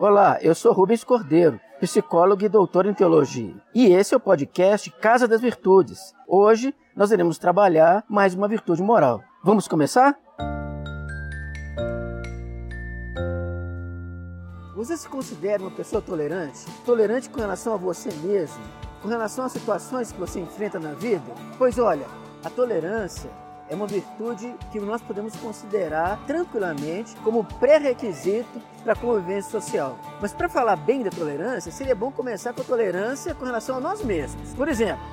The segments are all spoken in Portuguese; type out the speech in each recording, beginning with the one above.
Olá, eu sou Rubens Cordeiro, psicólogo e doutor em teologia. E esse é o podcast Casa das Virtudes. Hoje nós iremos trabalhar mais uma virtude moral. Vamos começar? Você se considera uma pessoa tolerante? Tolerante com relação a você mesmo? Com relação às situações que você enfrenta na vida? Pois olha, a tolerância é uma virtude que nós podemos considerar tranquilamente como pré-requisito para a convivência social. Mas para falar bem da tolerância, seria bom começar com a tolerância com relação a nós mesmos. Por exemplo,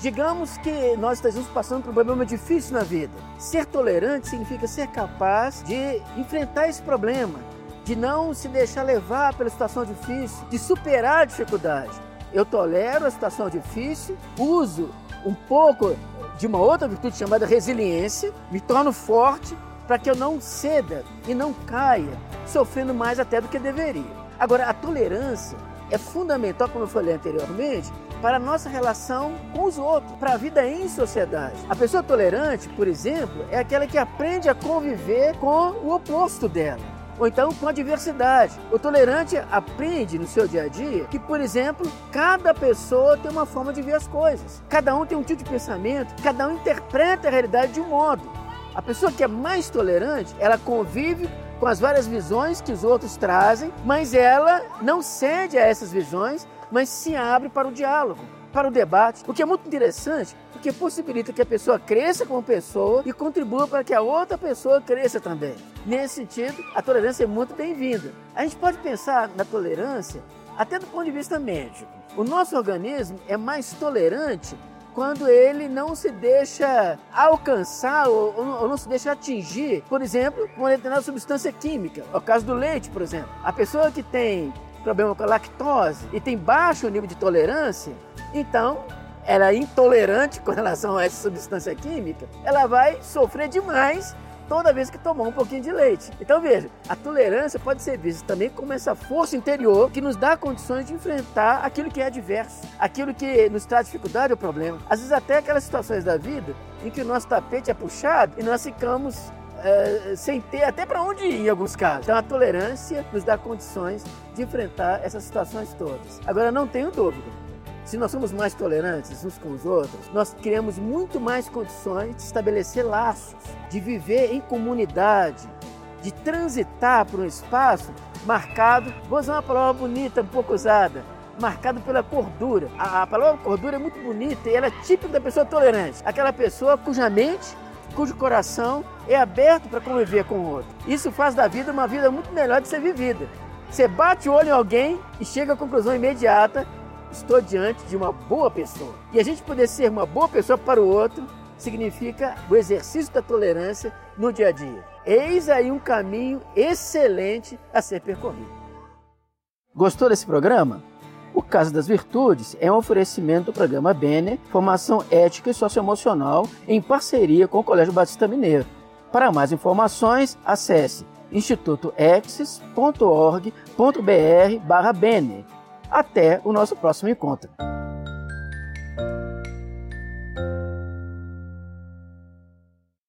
digamos que nós estamos passando por um problema difícil na vida. Ser tolerante significa ser capaz de enfrentar esse problema, de não se deixar levar pela situação difícil, de superar a dificuldade. Eu tolero a situação difícil, uso um pouco de uma outra virtude chamada resiliência, me torno forte para que eu não ceda e não caia, sofrendo mais até do que deveria. Agora, a tolerância é fundamental, como eu falei anteriormente, para a nossa relação com os outros, para a vida em sociedade. A pessoa tolerante, por exemplo, é aquela que aprende a conviver com o oposto dela ou então com a diversidade. O tolerante aprende no seu dia a dia que, por exemplo, cada pessoa tem uma forma de ver as coisas. Cada um tem um tipo de pensamento, cada um interpreta a realidade de um modo. A pessoa que é mais tolerante, ela convive com as várias visões que os outros trazem, mas ela não cede a essas visões, mas se abre para o diálogo, para o debate, o que é muito interessante, porque possibilita que a pessoa cresça como pessoa e contribua para que a outra pessoa cresça também. Nesse sentido, a tolerância é muito bem-vinda. A gente pode pensar na tolerância até do ponto de vista médico. O nosso organismo é mais tolerante quando ele não se deixa alcançar ou, ou, não se deixa atingir, por exemplo, uma determinada substância química. É o caso do leite, por exemplo. A pessoa que tem problema com a lactose e tem baixo nível de tolerância, então ela é intolerante com relação a essa substância química, ela vai sofrer demais toda vez que tomar um pouquinho de leite. Então veja, a tolerância pode ser vista também como essa força interior que nos dá condições de enfrentar aquilo que é adverso, aquilo que nos traz dificuldade ou problema. Às vezes até aquelas situações da vida em que o nosso tapete é puxado e nós ficamos é, sem ter até para onde ir em alguns casos. Então a tolerância nos dá condições de enfrentar essas situações todas. Agora não tenho dúvida, se nós somos mais tolerantes uns com os outros, nós criamos muito mais condições de estabelecer laços, de viver em comunidade, de transitar por um espaço marcado, vou usar uma palavra bonita, um pouco usada, marcado pela cordura. A, a palavra cordura é muito bonita e ela é típica da pessoa tolerante, aquela pessoa cuja mente cujo coração é aberto para conviver com o outro. Isso faz da vida uma vida muito melhor de ser vivida. Você bate o olho em alguém e chega à conclusão imediata estou diante de uma boa pessoa. E a gente poder ser uma boa pessoa para o outro significa o exercício da tolerância no dia a dia. Eis aí um caminho excelente a ser percorrido. Gostou desse programa? O Casa das Virtudes é um oferecimento do programa Bene, formação ética e socioemocional em parceria com o Colégio Batista Mineiro. Para mais informações, acesse institutoexis.org.br/bene até o nosso próximo encontro.